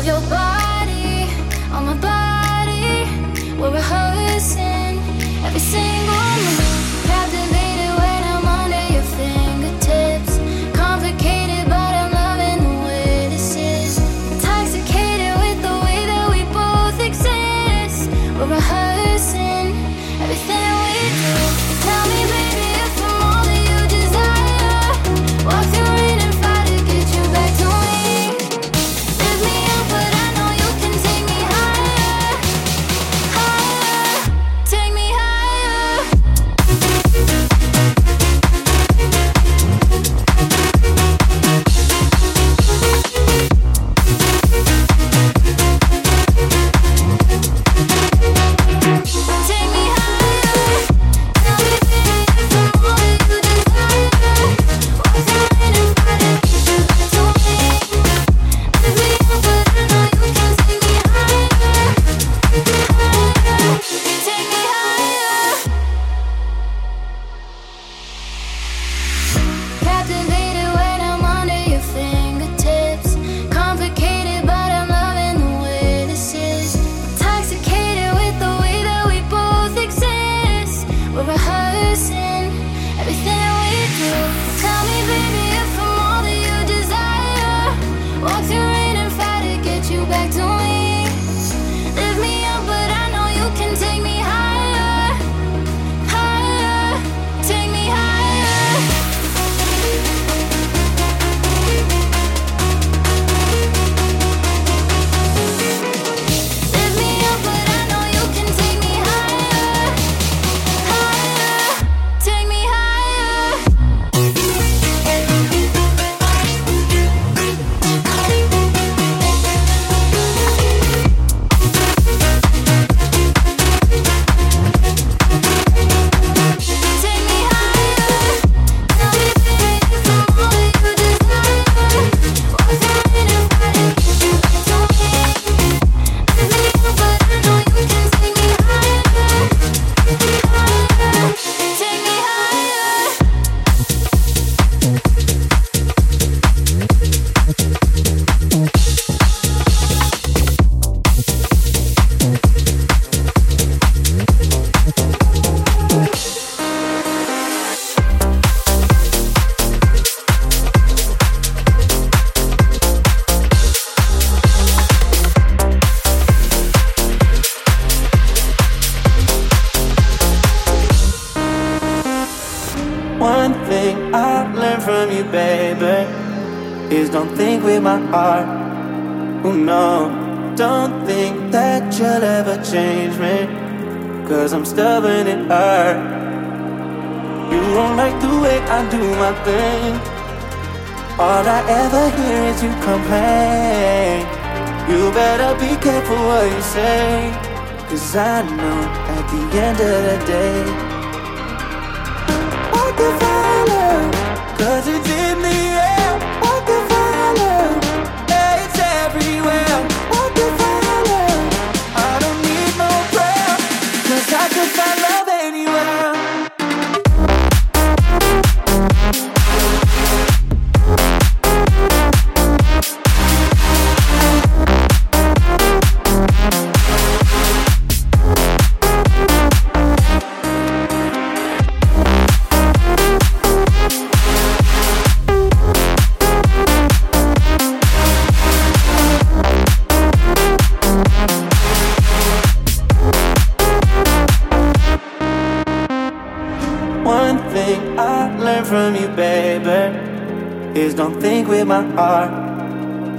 of your body on my body. We're a baby, is don't think with my heart.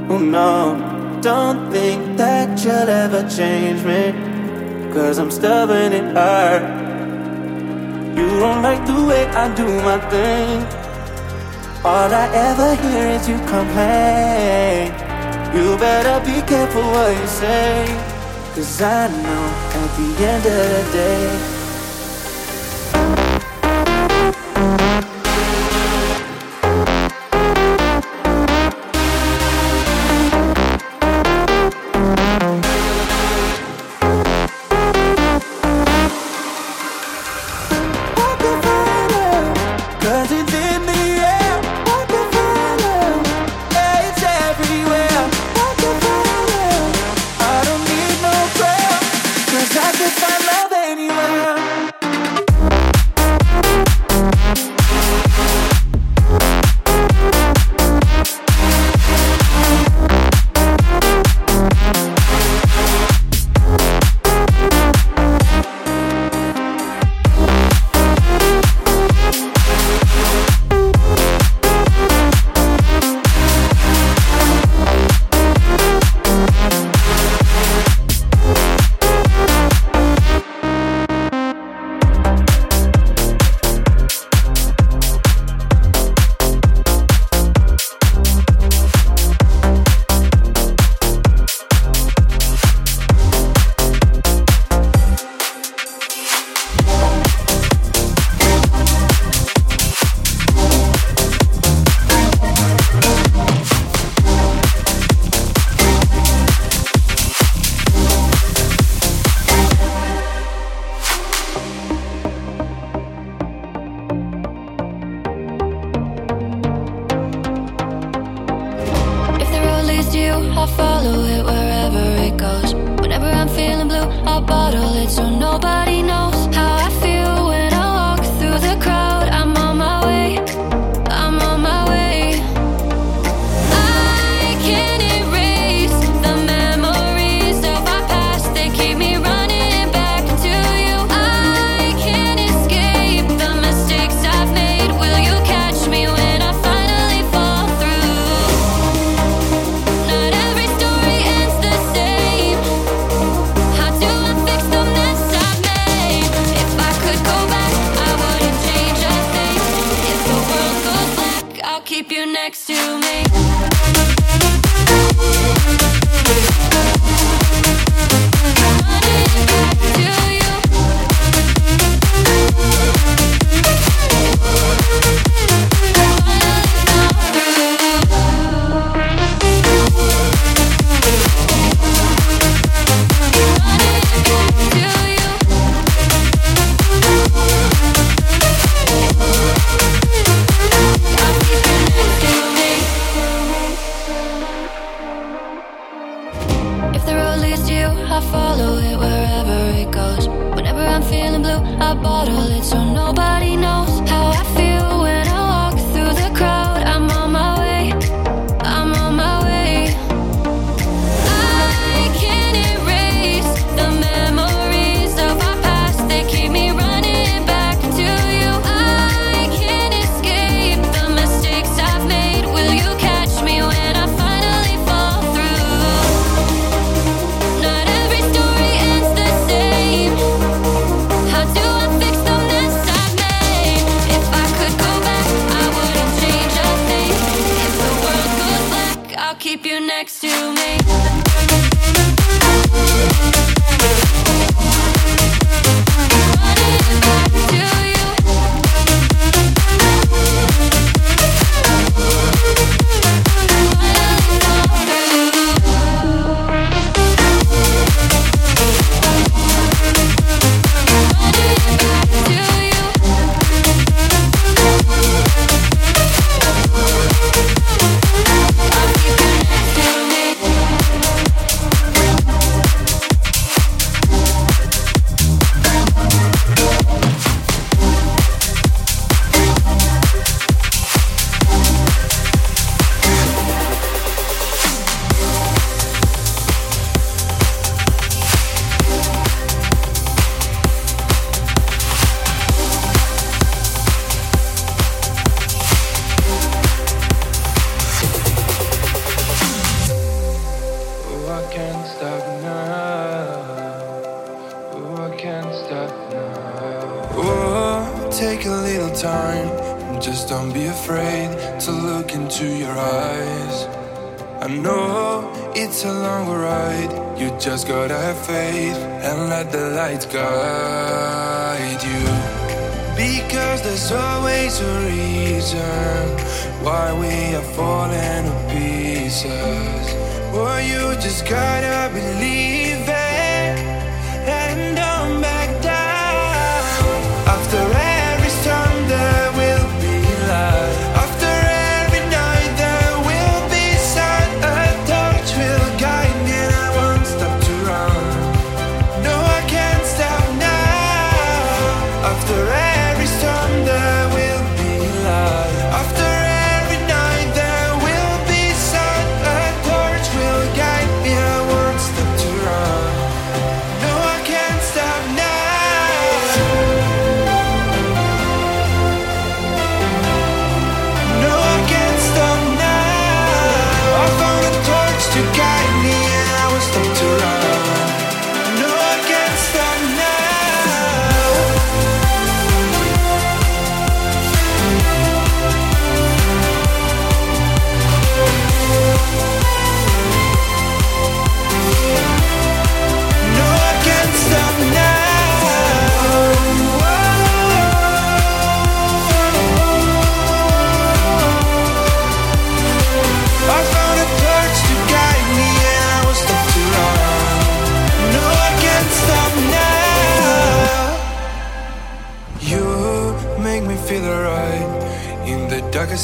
Oh no, don't think that you'll ever change me, cause I'm stubborn and hard. You don't like the way I do my thing. All I ever hear is you complain. You better be careful what you say, cause I know at the end of the day. gotta have faith and let the light guide you. Because there's always a reason why we are falling to pieces. Or you just gotta believe.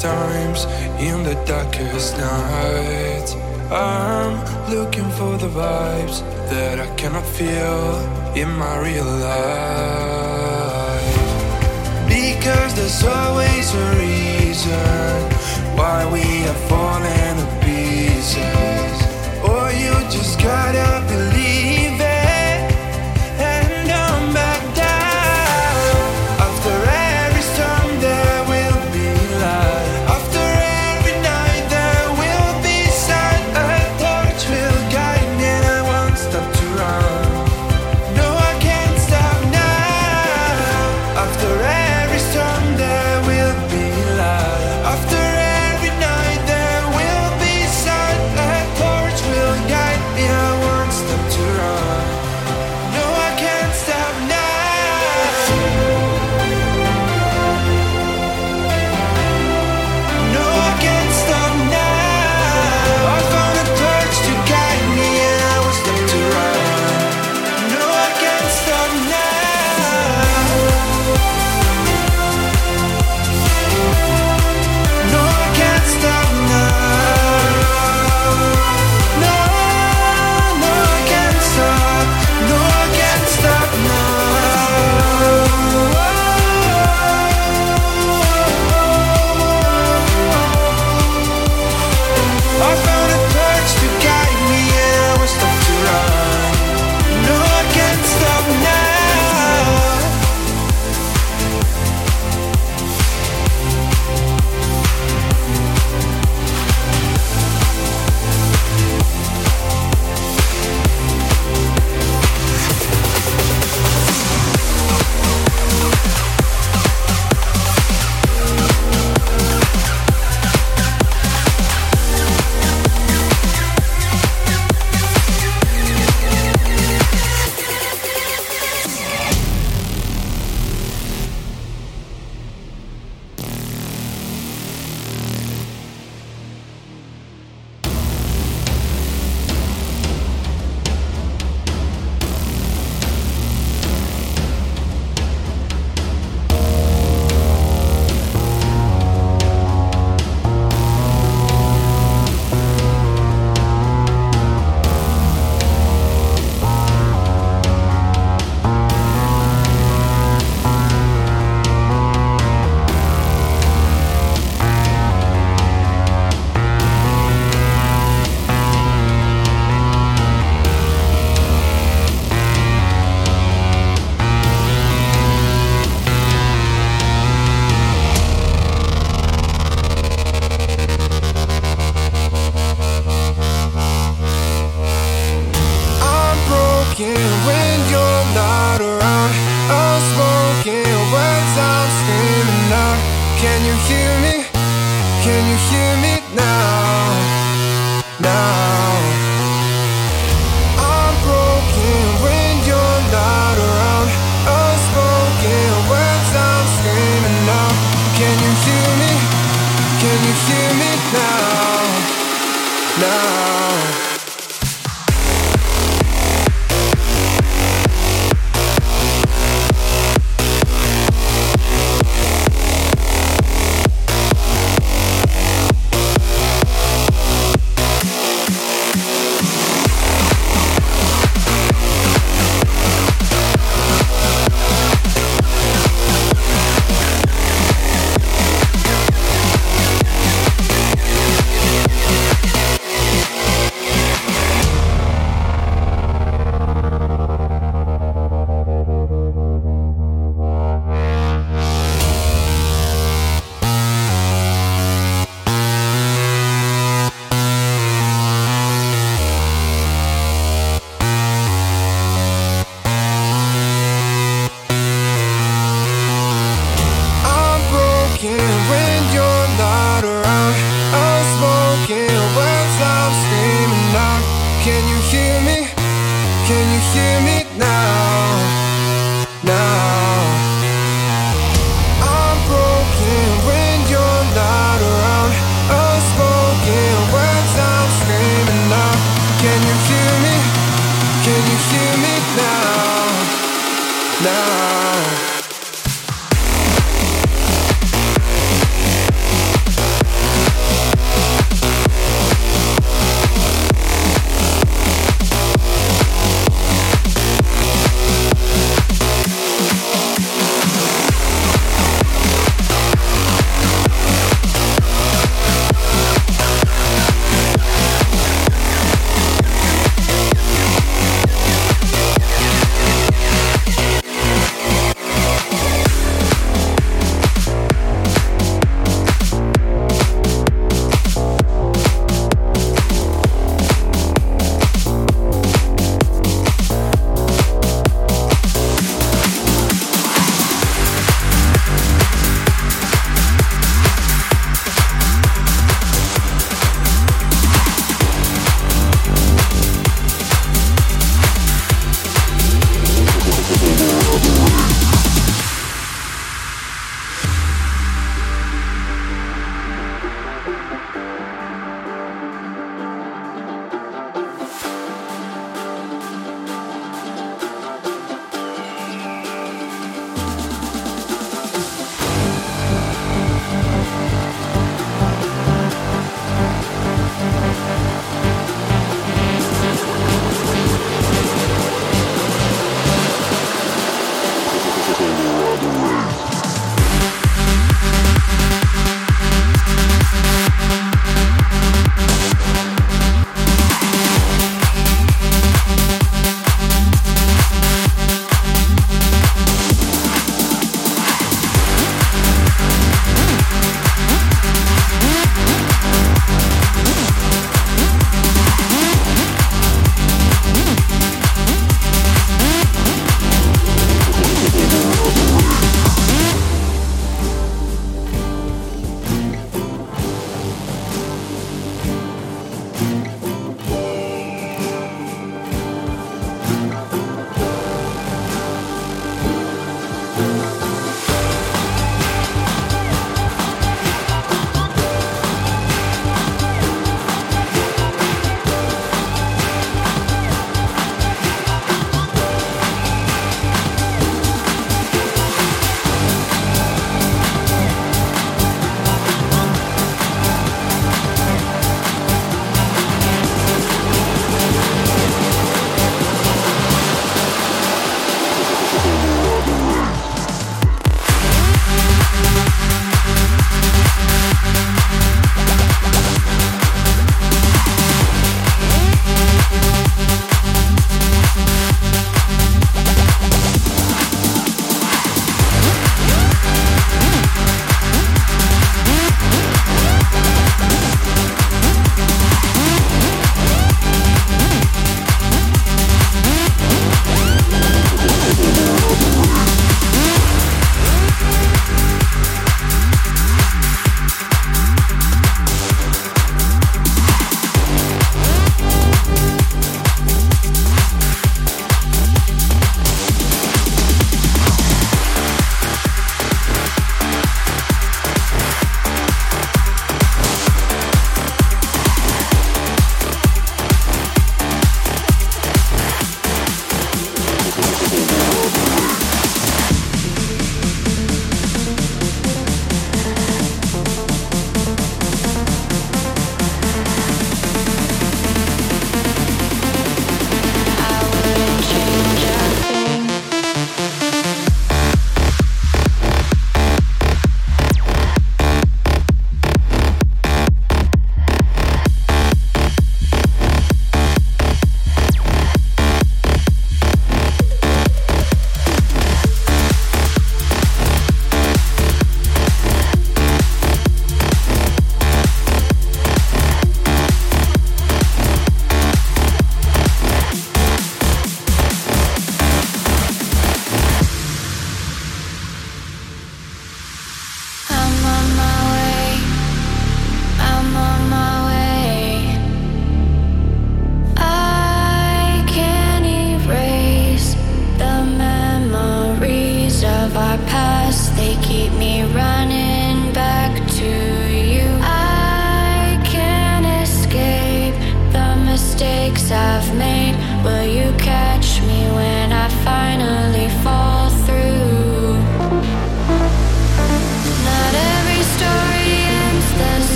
times, in the darkest nights. I'm looking for the vibes that I cannot feel in my real life. Because there's always a reason why we are falling.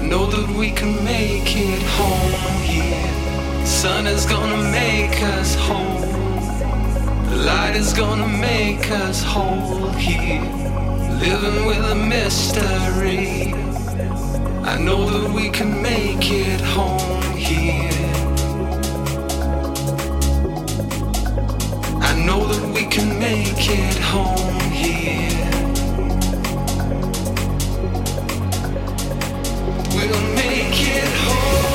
I know that we can make it home here. Sun is gonna make us whole. Light is gonna make us whole here. Living with a mystery. I know that we can make it home here. I know that we can make it home here. We'll make it home.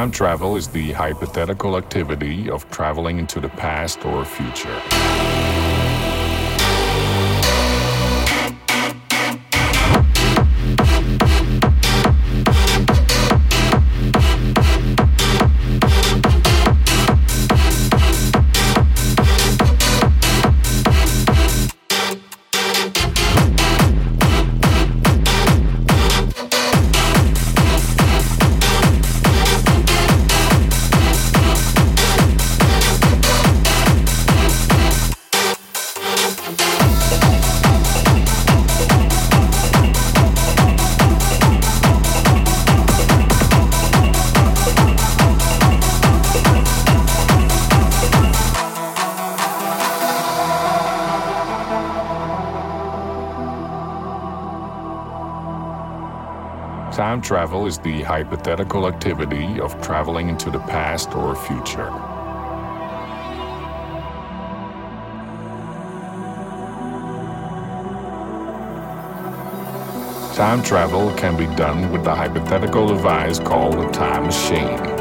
Time travel is the hypothetical activity of traveling into the past or future. Travel is the hypothetical activity of traveling into the past or future. Time travel can be done with the hypothetical device called a time machine.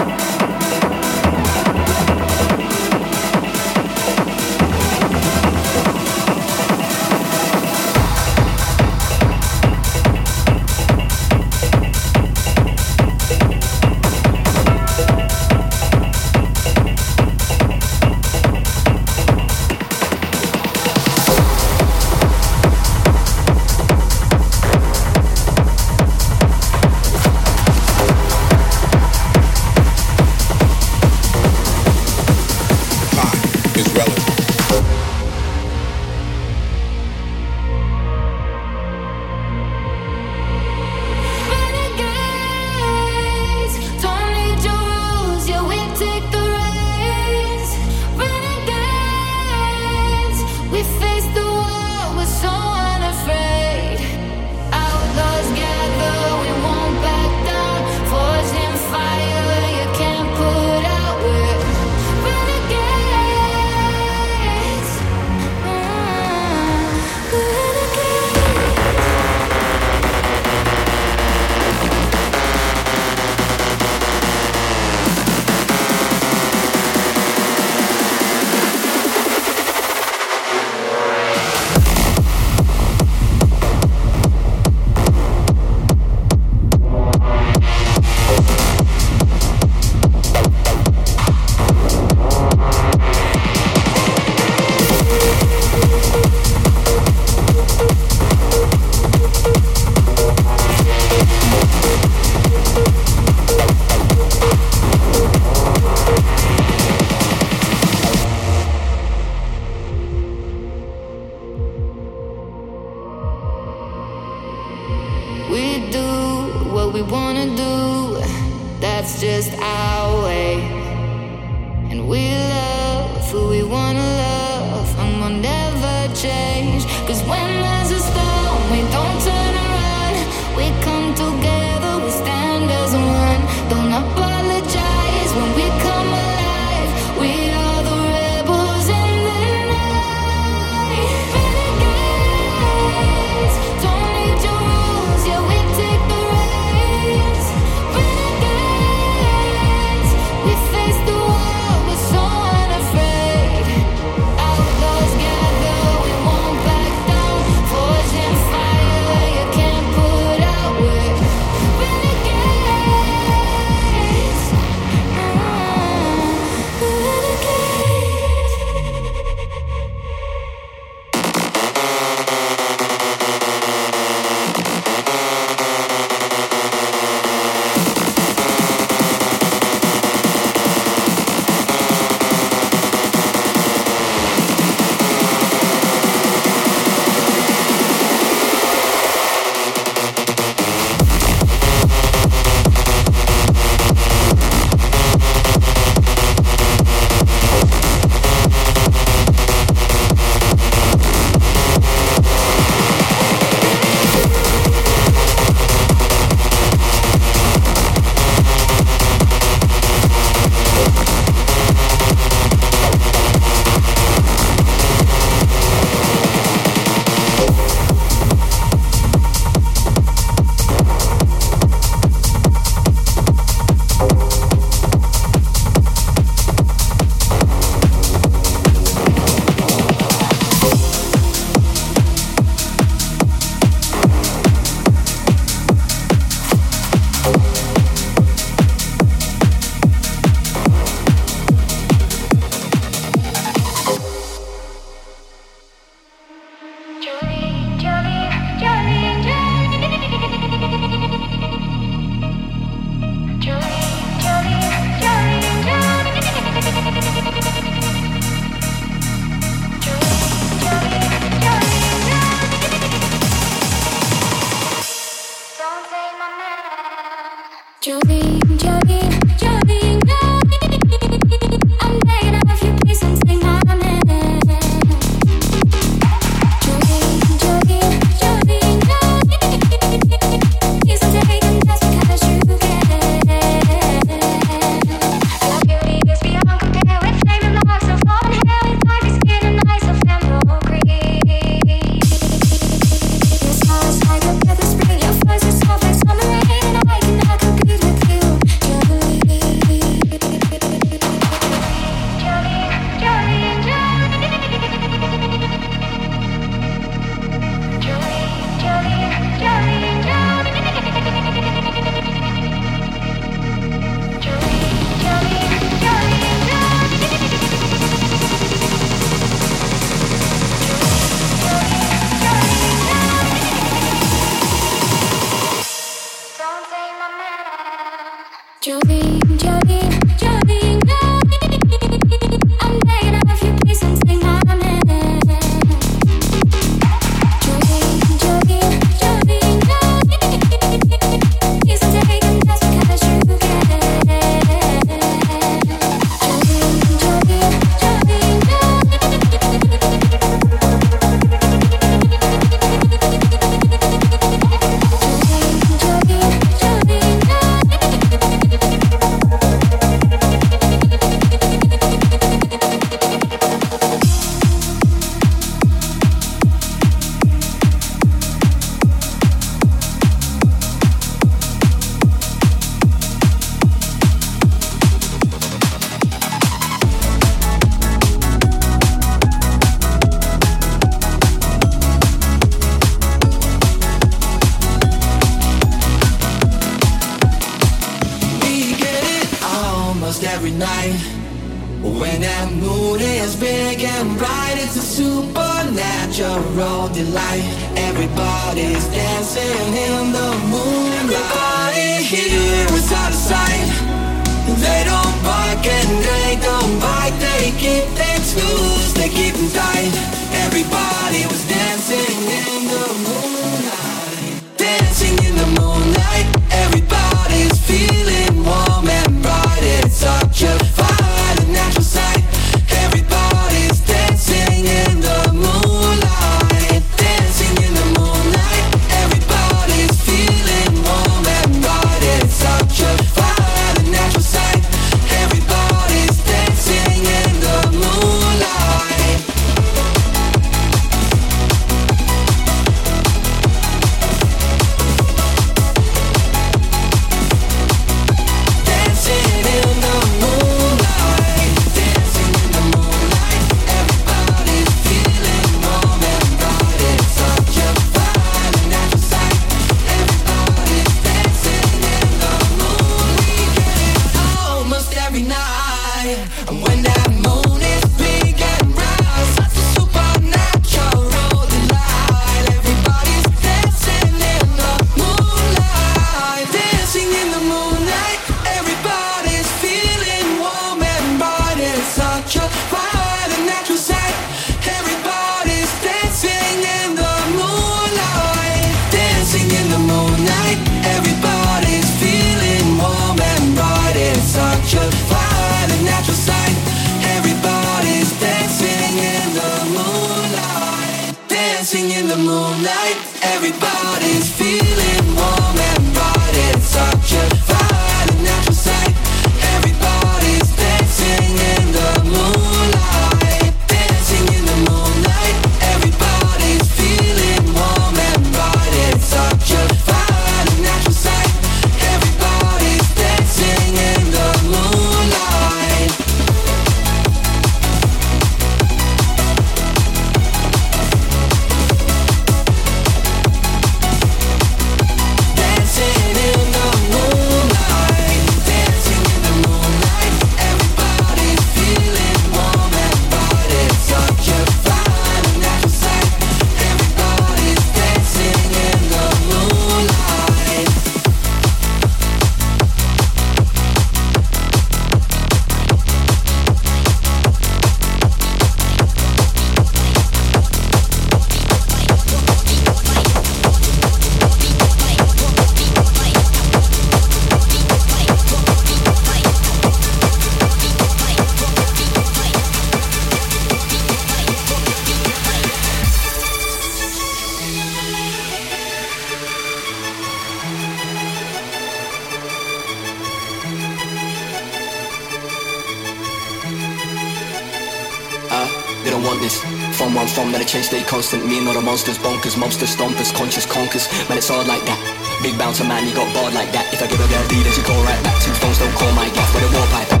Constant. Me and all the monsters, bonkers, mobsters, stompers, conscious conkers. Man, it's hard like that. Big bouncer man, you got barred like that. If I give a girl D, then she call right back. Two phones don't call my gaff with a war pipe.